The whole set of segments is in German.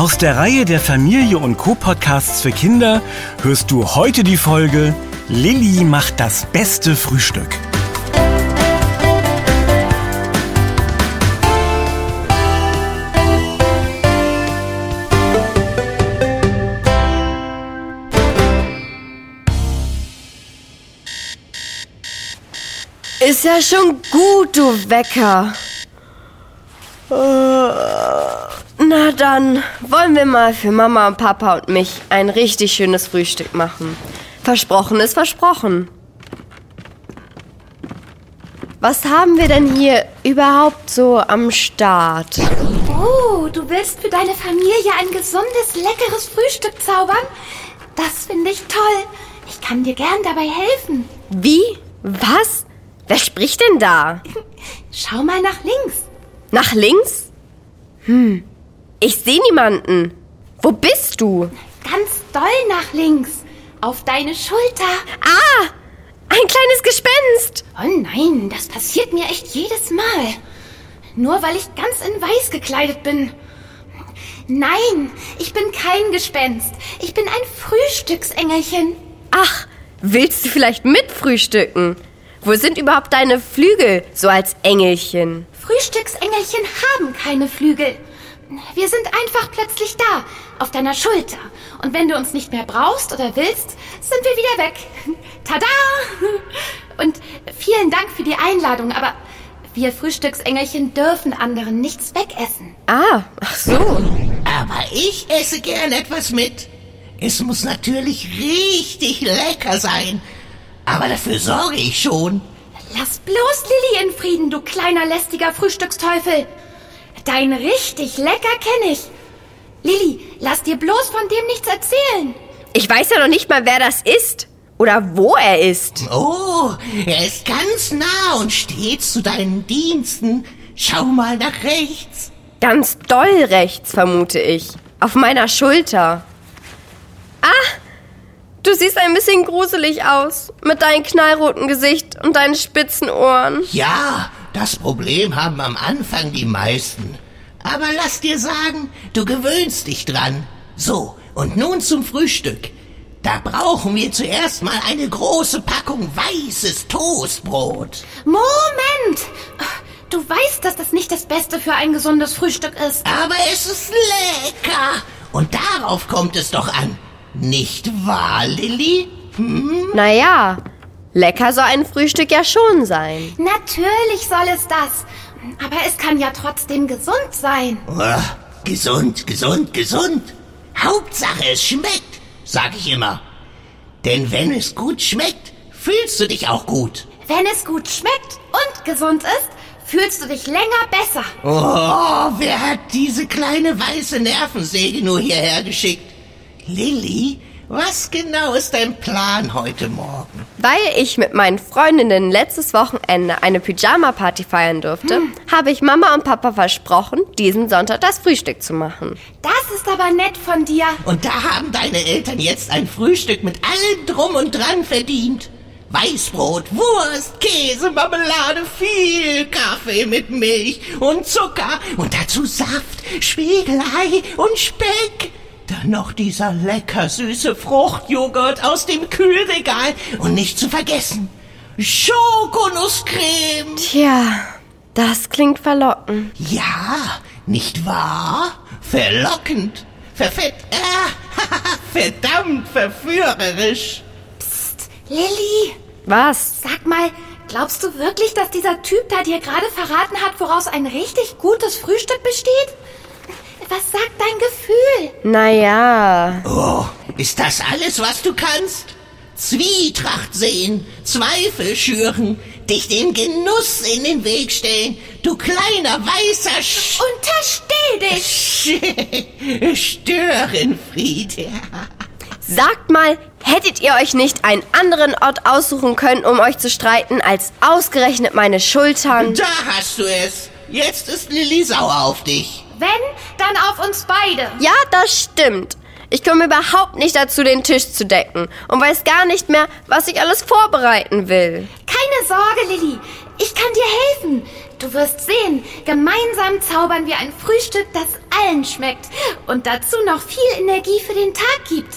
Aus der Reihe der Familie und Co-Podcasts für Kinder hörst du heute die Folge Lilly macht das beste Frühstück. Ist ja schon gut, du Wecker. Na dann, wollen wir mal für Mama und Papa und mich ein richtig schönes Frühstück machen. Versprochen ist versprochen. Was haben wir denn hier überhaupt so am Start? Oh, du willst für deine Familie ein gesundes, leckeres Frühstück zaubern? Das finde ich toll. Ich kann dir gern dabei helfen. Wie? Was? Wer spricht denn da? Schau mal nach links. Nach links? Hm, ich sehe niemanden. Wo bist du? Ganz doll nach links. Auf deine Schulter. Ah, ein kleines Gespenst. Oh nein, das passiert mir echt jedes Mal. Nur weil ich ganz in weiß gekleidet bin. Nein, ich bin kein Gespenst. Ich bin ein Frühstücksengelchen. Ach, willst du vielleicht mitfrühstücken? Wo sind überhaupt deine Flügel, so als Engelchen? Frühstücksengelchen haben keine Flügel. Wir sind einfach plötzlich da, auf deiner Schulter. Und wenn du uns nicht mehr brauchst oder willst, sind wir wieder weg. Tada! Und vielen Dank für die Einladung, aber wir Frühstücksengelchen dürfen anderen nichts wegessen. Ah, ach so. Aber ich esse gern etwas mit. Es muss natürlich richtig lecker sein. Aber dafür sorge ich schon. Lass bloß Lilly in Frieden, du kleiner lästiger Frühstücksteufel. Dein richtig lecker kenne ich. Lilly, lass dir bloß von dem nichts erzählen. Ich weiß ja noch nicht mal, wer das ist. Oder wo er ist. Oh, er ist ganz nah und steht zu deinen Diensten. Schau mal nach rechts. Ganz doll rechts, vermute ich. Auf meiner Schulter. Ah, du siehst ein bisschen gruselig aus. Mit deinem knallroten Gesicht und deinen spitzen Ohren. Ja, das Problem haben am Anfang die meisten. Aber lass dir sagen, du gewöhnst dich dran. So, und nun zum Frühstück. Da brauchen wir zuerst mal eine große Packung weißes Toastbrot. Moment! Du weißt, dass das nicht das Beste für ein gesundes Frühstück ist. Aber es ist lecker. Und darauf kommt es doch an. Nicht wahr, Lilly? Hm? Naja, lecker soll ein Frühstück ja schon sein. Natürlich soll es das. Aber es kann ja trotzdem gesund sein. Oh, gesund, gesund, gesund. Hauptsache, es schmeckt, sag ich immer. Denn wenn es gut schmeckt, fühlst du dich auch gut. Wenn es gut schmeckt und gesund ist, fühlst du dich länger besser. Oh, wer hat diese kleine weiße Nervensäge nur hierher geschickt? Lilly, was genau ist dein Plan heute Morgen? Weil ich mit meinen Freundinnen letztes Wochenende eine Pyjama-Party feiern durfte, habe ich Mama und Papa versprochen, diesen Sonntag das Frühstück zu machen. Das ist aber nett von dir. Und da haben deine Eltern jetzt ein Frühstück mit allem drum und dran verdient. Weißbrot, Wurst, Käse, Marmelade, viel Kaffee mit Milch und Zucker und dazu Saft, Spiegelei und Speck. Dann noch dieser lecker süße Fruchtjoghurt aus dem Kühlregal und nicht zu vergessen Schokonusscreme. Tja, das klingt verlockend. Ja, nicht wahr? Verlockend, verfett, äh, verdammt verführerisch. Lilly, Was? sag mal, glaubst du wirklich, dass dieser Typ da dir gerade verraten hat, woraus ein richtig gutes Frühstück besteht? Was sagt dein Gefühl? Naja, Oh, ist das alles, was du kannst? Zwietracht sehen, Zweifel schüren, dich dem Genuss in den Weg stellen, du kleiner weißer Sch Untersteh dich! Störenfried. sagt mal, hättet ihr euch nicht einen anderen Ort aussuchen können, um euch zu streiten, als ausgerechnet meine Schultern? Da hast du es. Jetzt ist Lilly sauer auf dich. Wenn, dann auf uns beide. Ja, das stimmt. Ich komme überhaupt nicht dazu, den Tisch zu decken und weiß gar nicht mehr, was ich alles vorbereiten will. Kein Keine Sorge, Lilly. Ich kann dir helfen. Du wirst sehen, gemeinsam zaubern wir ein Frühstück, das allen schmeckt und dazu noch viel Energie für den Tag gibt.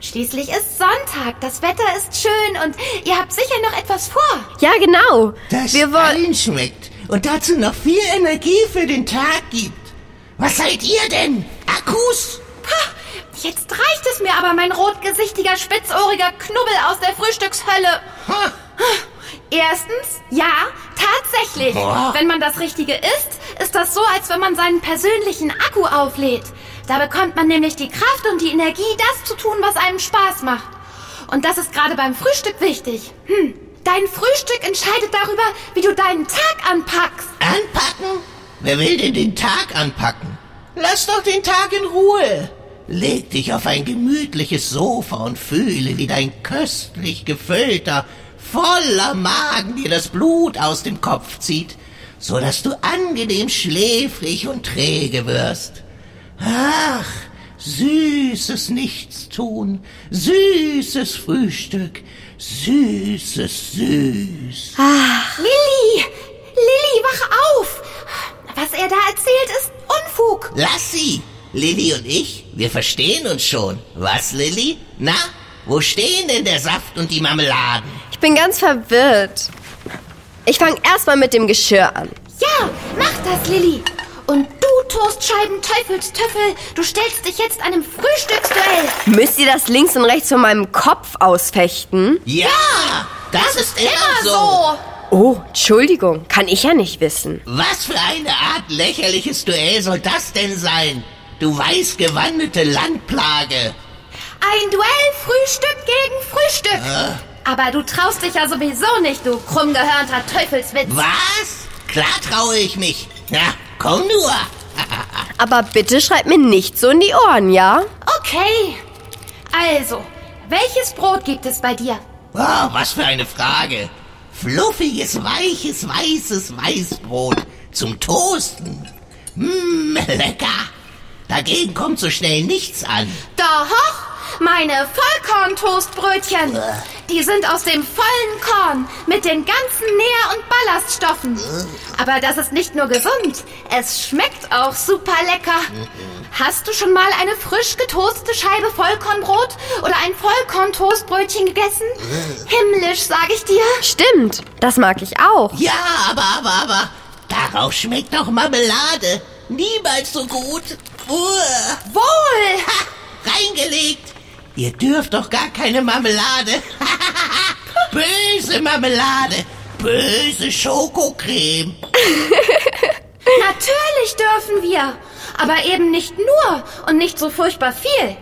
Schließlich ist Sonntag, das Wetter ist schön und ihr habt sicher noch etwas vor. Ja, genau. Das Wir wollen. allen schmeckt und dazu noch viel Energie für den Tag gibt. Was seid ihr denn? Akkus? Jetzt reicht es mir aber, mein rotgesichtiger, spitzohriger Knubbel aus der Frühstückshölle. Ha, Erstens, ja, tatsächlich. Boah. Wenn man das Richtige isst, ist das so, als wenn man seinen persönlichen Akku auflädt. Da bekommt man nämlich die Kraft und die Energie, das zu tun, was einem Spaß macht. Und das ist gerade beim Frühstück wichtig. Hm. Dein Frühstück entscheidet darüber, wie du deinen Tag anpackst. anpacken? Wer will denn den Tag anpacken? Lass doch den Tag in Ruhe. Leg dich auf ein gemütliches Sofa und fühle, wie dein köstlich gefüllter, voller Magen dir das Blut aus dem Kopf zieht, so dass du angenehm schläfrig und träge wirst. Ach, süßes Nichtstun, süßes Frühstück, süßes Süß. Lilly! Lilly, wach auf! Was er da erzählt, ist Unfug. Lass sie! Lilly und ich, wir verstehen uns schon. Was, Lilly? Na, wo stehen denn der Saft und die Marmeladen? Ich bin ganz verwirrt. Ich fange erstmal mit dem Geschirr an. Ja, mach das, Lilly. Und du, Toastscheiben, Teufelstöffel, du stellst dich jetzt einem Frühstücksduell. Müsst ihr das links und rechts von meinem Kopf ausfechten? Ja, das, ist immer, so. so. Oh, Entschuldigung, kann ich ja nicht wissen. Was für eine Art lächerliches Duell soll das denn sein? Du weiß gewandete Landplage. Ein Duell Frühstück gegen Frühstück. Aber du traust dich ja sowieso nicht, du krummgehörnter Teufelswitz. Was? Klar traue ich mich. Na, komm nur. Aber bitte schreibt mir nicht so in die Ohren, ja? Okay. Also, welches Brot gibt es bei dir? Oh, was für eine Frage. Fluffiges, weiches, weißes Weißbrot zum Toasten. Mmm, lecker. Dagegen kommt so schnell nichts an. Doch, meine Vollkorn-Toastbrötchen. Die sind aus dem vollen Korn mit den ganzen Nähr- und Ballaststoffen. Aber das ist nicht nur gesund, es schmeckt auch super lecker. Hast du schon mal eine frisch getoastete Scheibe Vollkornbrot oder ein Vollkorn-Toastbrötchen gegessen? Himmlisch, sag ich dir. Stimmt, das mag ich auch. Ja, aber, aber, aber, darauf schmeckt doch Marmelade. Niemals so gut. Uah. Wohl. Ha, reingelegt. Ihr dürft doch gar keine Marmelade. Böse Marmelade. Böse Schokocreme. Natürlich dürfen wir, aber eben nicht nur und nicht so furchtbar viel.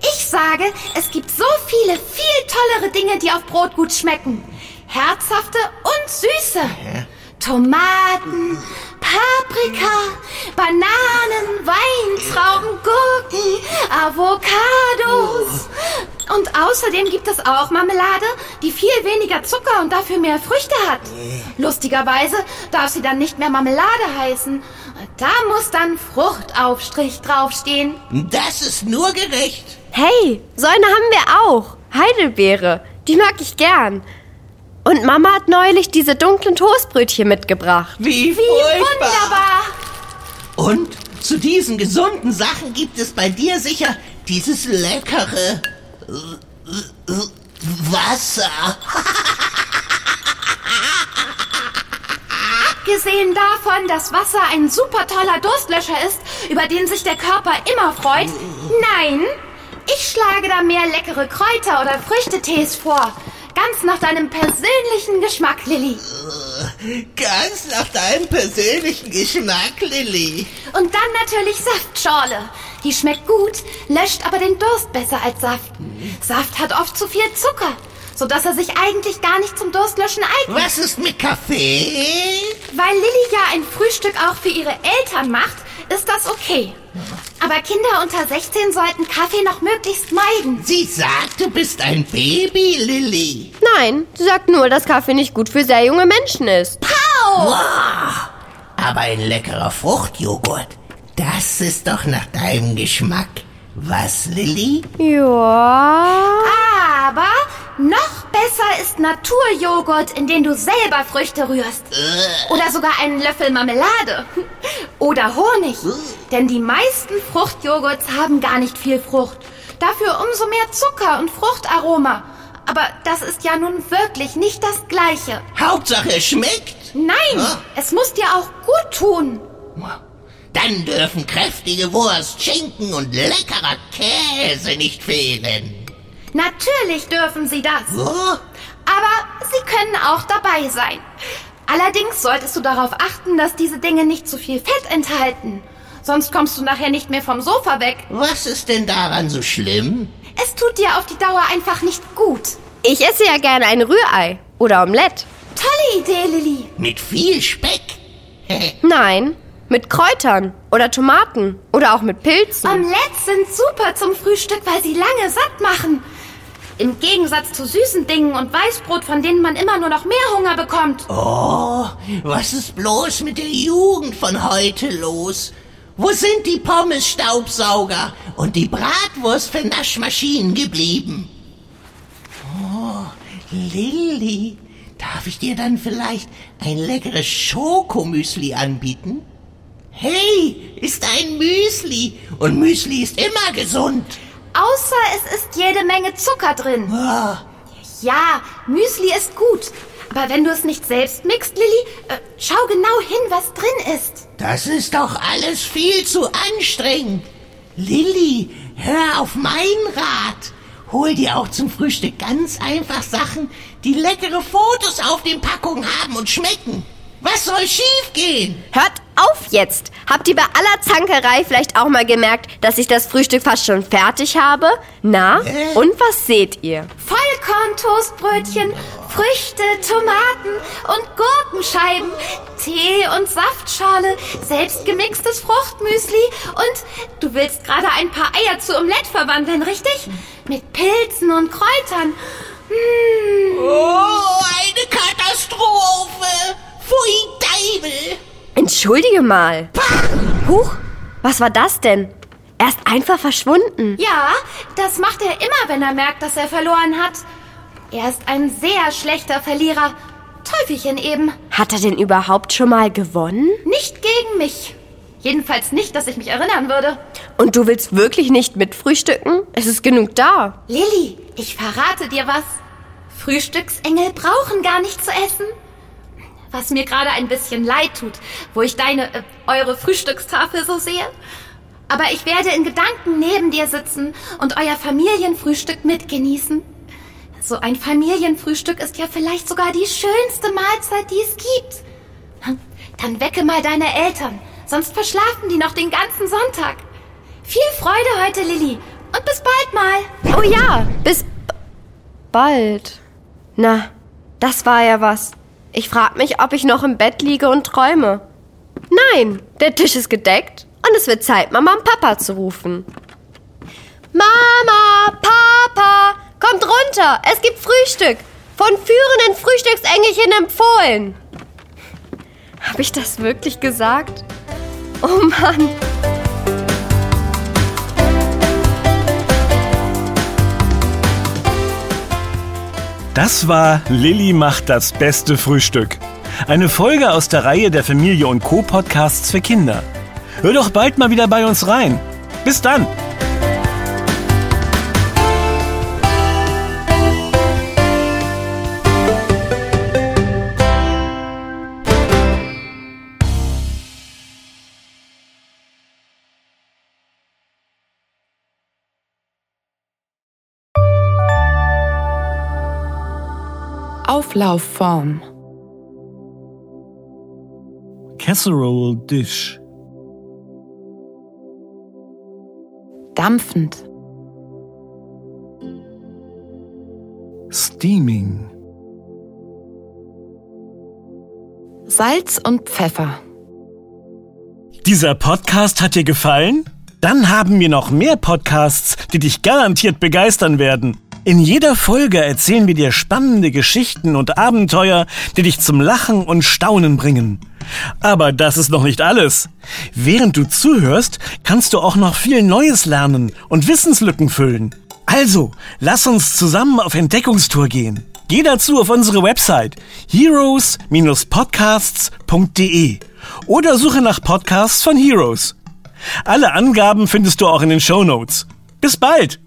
Ich sage, es gibt so viele, viel tollere Dinge, die auf Brot gut schmecken. Herzhafte und süße. Tomaten, Paprika, Bananen, Weintrauben, Gurken, Avocados. Und außerdem gibt es auch Marmelade, die viel weniger Zucker und dafür mehr Früchte hat. Lustigerweise darf sie dann nicht mehr Marmelade heißen. Da muss dann Fruchtaufstrich draufstehen. Das ist nur gerecht. Hey, so eine haben wir auch. Heidelbeere, die mag ich gern. Und Mama hat neulich diese dunklen Toastbrötchen mitgebracht. Wie, Wie wunderbar! Und zu diesen gesunden Sachen gibt es bei dir sicher dieses leckere Wasser. Abgesehen davon, dass Wasser ein super toller Durstlöscher ist, über den sich der Körper immer freut, nein, ich schlage da mehr leckere Kräuter oder Früchtetees vor. Ganz nach deinem persönlichen Geschmack, Lilly. Ganz nach deinem persönlichen Geschmack, Lilly. Und dann natürlich Saftschorle. Die schmeckt gut, löscht aber den Durst besser als Saft. Saft hat oft zu viel Zucker, sodass er sich eigentlich gar nicht zum Durstlöschen eignet. Was ist mit Kaffee? Weil Lilly ja ein Frühstück auch für ihre Eltern macht, ist das okay. Aber Kinder unter 16 sollten Kaffee noch möglichst meiden. Sie sagt, du bist ein Baby, Lilly. Nein, sie sagt nur, dass Kaffee nicht gut für sehr junge Menschen ist. Au! Aber ein leckerer Fruchtjoghurt, das ist doch nach deinem Geschmack. Was, Lilly? Ja. Aber noch besser ist Naturjoghurt, in den du selber Früchte rührst. Oder sogar einen Löffel Marmelade. Oder Honig. Denn die meisten Fruchtjoghurts haben gar nicht viel Frucht. Dafür umso mehr Zucker und Fruchtaroma. Aber das ist ja nun wirklich nicht das Gleiche. Hauptsache es schmeckt. Nein, Ah. es muss dir auch gut tun. Dann dürfen kräftige Wurst, Schinken und leckerer Käse nicht fehlen. Natürlich dürfen sie das. Aber sie können auch dabei sein. Allerdings solltest du darauf achten, dass diese Dinge nicht zu viel Fett enthalten. Sonst kommst du nachher nicht mehr vom Sofa weg. was ist denn daran so schlimm? Es tut dir auf die Dauer einfach nicht gut. Ich esse ja gerne ein Rührei oder Omelett. Tolle Idee, Lilly. Mit viel Speck? Nein, mit Kräutern oder Tomaten oder auch mit Pilzen. Omelettes sind super zum Frühstück, weil sie lange satt machen. Im Gegensatz zu süßen Dingen und Weißbrot, von denen man immer nur noch mehr Hunger bekommt. Oh, was ist bloß mit der Jugend von heute los? Wo sind die Pommes-Staubsauger und die Bratwurst für Naschmaschinen geblieben? Oh, Lilly, darf ich dir dann vielleicht ein leckeres Schokomüsli anbieten? Hey, ist ein Müsli und Müsli ist immer gesund. Außer es ist jede Menge Zucker drin. Oh, Ja, Müsli ist gut. Aber wenn du es nicht selbst mixt, Lilly, äh, schau genau hin, was drin ist. Das ist doch alles viel zu anstrengend. Lilly, hör auf meinen Rat. Hol dir auch zum Frühstück ganz einfach Sachen, die leckere Fotos auf den Packungen haben und schmecken. Was soll schiefgehen? Hört auf jetzt! Habt ihr bei aller Zankerei vielleicht auch mal gemerkt, dass ich das Frühstück fast schon fertig habe? Na? Äh? Und was seht ihr? Vollkorn-Toastbrötchen, Früchte, Tomaten und Gurkenscheiben, Tee und Saftschale, selbstgemixtes Fruchtmüsli und du willst gerade ein paar Eier zu Omelette verwandeln, richtig? Mit Pilzen und Kräutern. Hm. Oh, eine Katastrophe. Pfui Teufel. Entschuldige mal. Huch, was war das denn? Er ist einfach verschwunden. Ja, das macht er immer, wenn er merkt, dass er verloren hat. Er ist ein sehr schlechter Verlierer. Teufelchen eben. Hat er denn überhaupt schon mal gewonnen? Nicht gegen mich. Jedenfalls nicht, dass ich mich erinnern würde. Und du willst wirklich nicht mitfrühstücken? Es ist genug da. Lilly, ich verrate dir was. Frühstücksengel brauchen gar nicht zu essen. Was mir gerade ein bisschen leid tut, wo ich deine, äh, eure Frühstückstafel so sehe. Aber ich werde in Gedanken neben dir sitzen und euer Familienfrühstück mitgenießen. So ein Familienfrühstück ist ja vielleicht sogar die schönste Mahlzeit, die es gibt. Dann wecke mal deine Eltern, sonst verschlafen die noch den ganzen Sonntag. Viel Freude heute, Lilly. Und bis bald mal. Oh ja, bis bald. Na, das war ja was. Ich frag mich, ob ich noch im Bett liege und träume. Nein, der Tisch ist gedeckt und es wird Zeit, Mama und Papa zu rufen. Mama, Papa, kommt runter, es gibt Frühstück. Von führenden Frühstücksengelchen empfohlen. Habe ich das wirklich gesagt? Oh Mann. Das war Lilly macht das beste Frühstück. Eine Folge aus der Reihe der Familie und Co. Podcasts für Kinder. Hör doch bald mal wieder bei uns rein. Bis dann! Auflaufform. Casserole Dish. Dampfend. Steaming. Salz und Pfeffer. Dieser Podcast hat dir gefallen? Dann haben wir noch mehr Podcasts, die dich garantiert begeistern werden. In jeder Folge erzählen wir dir spannende Geschichten und Abenteuer, die dich zum Lachen und Staunen bringen. Aber das ist noch nicht alles. Während du zuhörst, kannst du auch noch viel Neues lernen und Wissenslücken füllen. Also, lass uns zusammen auf Entdeckungstour gehen. Geh dazu auf unsere Website heroes-podcasts.de oder suche nach Podcasts von Heroes. Alle Angaben findest du auch in den Show Notes. Bis bald!